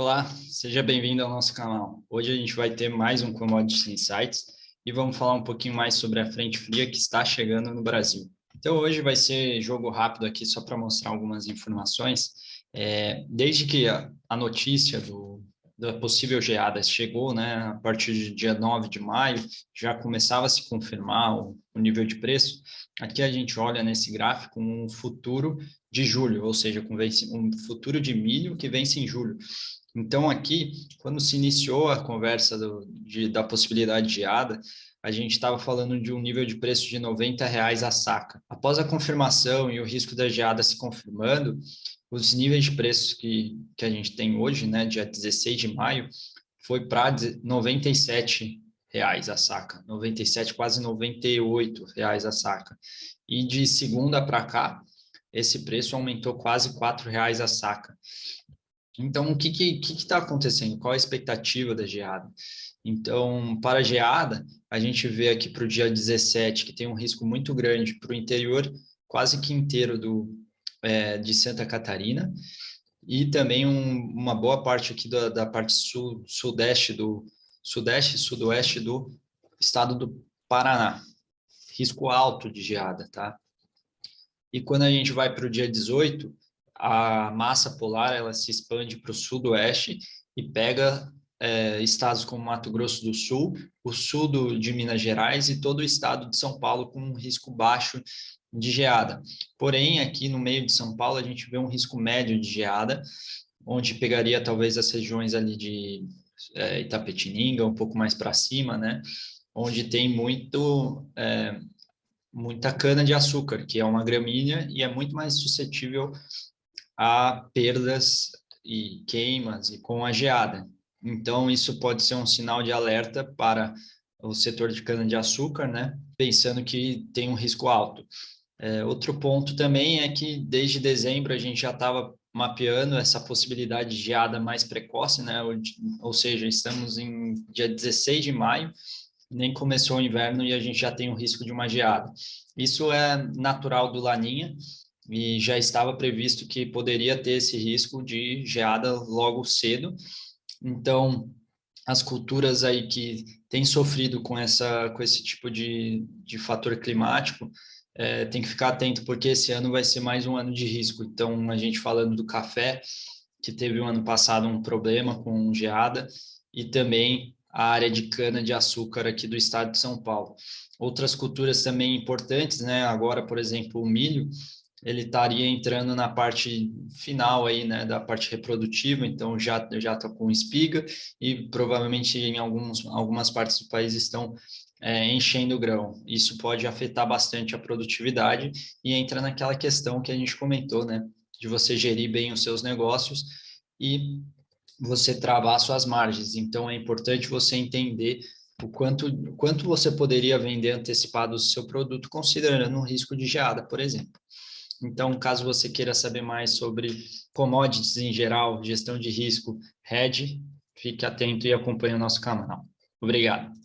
Olá, seja bem-vindo ao nosso canal. Hoje a gente vai ter mais um Commodities Insights e vamos falar um pouquinho mais sobre a frente fria que está chegando no Brasil. Então hoje vai ser jogo rápido aqui só para mostrar algumas informações. É, desde que a, a notícia do, da possível geada chegou, né, a partir do dia 9 de maio, já começava a se confirmar o, o nível de preço. Aqui a gente olha nesse gráfico um futuro de julho, ou seja, um futuro de milho que vence em julho. Então, aqui, quando se iniciou a conversa do, de, da possibilidade de geada, a gente estava falando de um nível de preço de 90 reais a saca. Após a confirmação e o risco da geada se confirmando, os níveis de preços que, que a gente tem hoje, né, dia 16 de maio, foi para 97 reais a saca, 97, quase 98 reais a saca. E de segunda para cá, esse preço aumentou quase 4 reais a saca. Então, o que está que, que tá acontecendo? Qual a expectativa da geada? Então, para a geada, a gente vê aqui para o dia 17 que tem um risco muito grande para o interior quase que inteiro do, é, de Santa Catarina e também um, uma boa parte aqui da, da parte sul, sudeste do sudeste e sudoeste do estado do Paraná. Risco alto de geada, tá? E quando a gente vai para o dia 18, a massa polar ela se expande para o sudoeste e pega é, estados como Mato Grosso do Sul, o sul do, de Minas Gerais e todo o estado de São Paulo com um risco baixo de geada. Porém, aqui no meio de São Paulo, a gente vê um risco médio de geada, onde pegaria talvez as regiões ali de é, Itapetininga, um pouco mais para cima, né? Onde tem muito é, muita cana de açúcar, que é uma gramínea e é muito mais suscetível a perdas e queimas e com a geada. Então, isso pode ser um sinal de alerta para o setor de cana-de-açúcar, né? pensando que tem um risco alto. É, outro ponto também é que desde dezembro a gente já estava mapeando essa possibilidade de geada mais precoce, né? ou, ou seja, estamos em dia 16 de maio, nem começou o inverno e a gente já tem o risco de uma geada. Isso é natural do Laninha, e já estava previsto que poderia ter esse risco de geada logo cedo. Então, as culturas aí que têm sofrido com, essa, com esse tipo de, de fator climático, é, tem que ficar atento, porque esse ano vai ser mais um ano de risco. Então, a gente falando do café, que teve o um ano passado um problema com geada, e também a área de cana de açúcar aqui do estado de São Paulo. Outras culturas também importantes, né? Agora, por exemplo, o milho, ele estaria entrando na parte final aí, né, da parte reprodutiva, então já já está com espiga e provavelmente em alguns algumas partes do país estão é, enchendo o grão. Isso pode afetar bastante a produtividade e entra naquela questão que a gente comentou, né, de você gerir bem os seus negócios e você travar suas margens. Então é importante você entender o quanto, quanto você poderia vender antecipado o seu produto, considerando o risco de geada, por exemplo. Então, caso você queira saber mais sobre commodities em geral, gestão de risco, hedge, fique atento e acompanhe o nosso canal. Obrigado.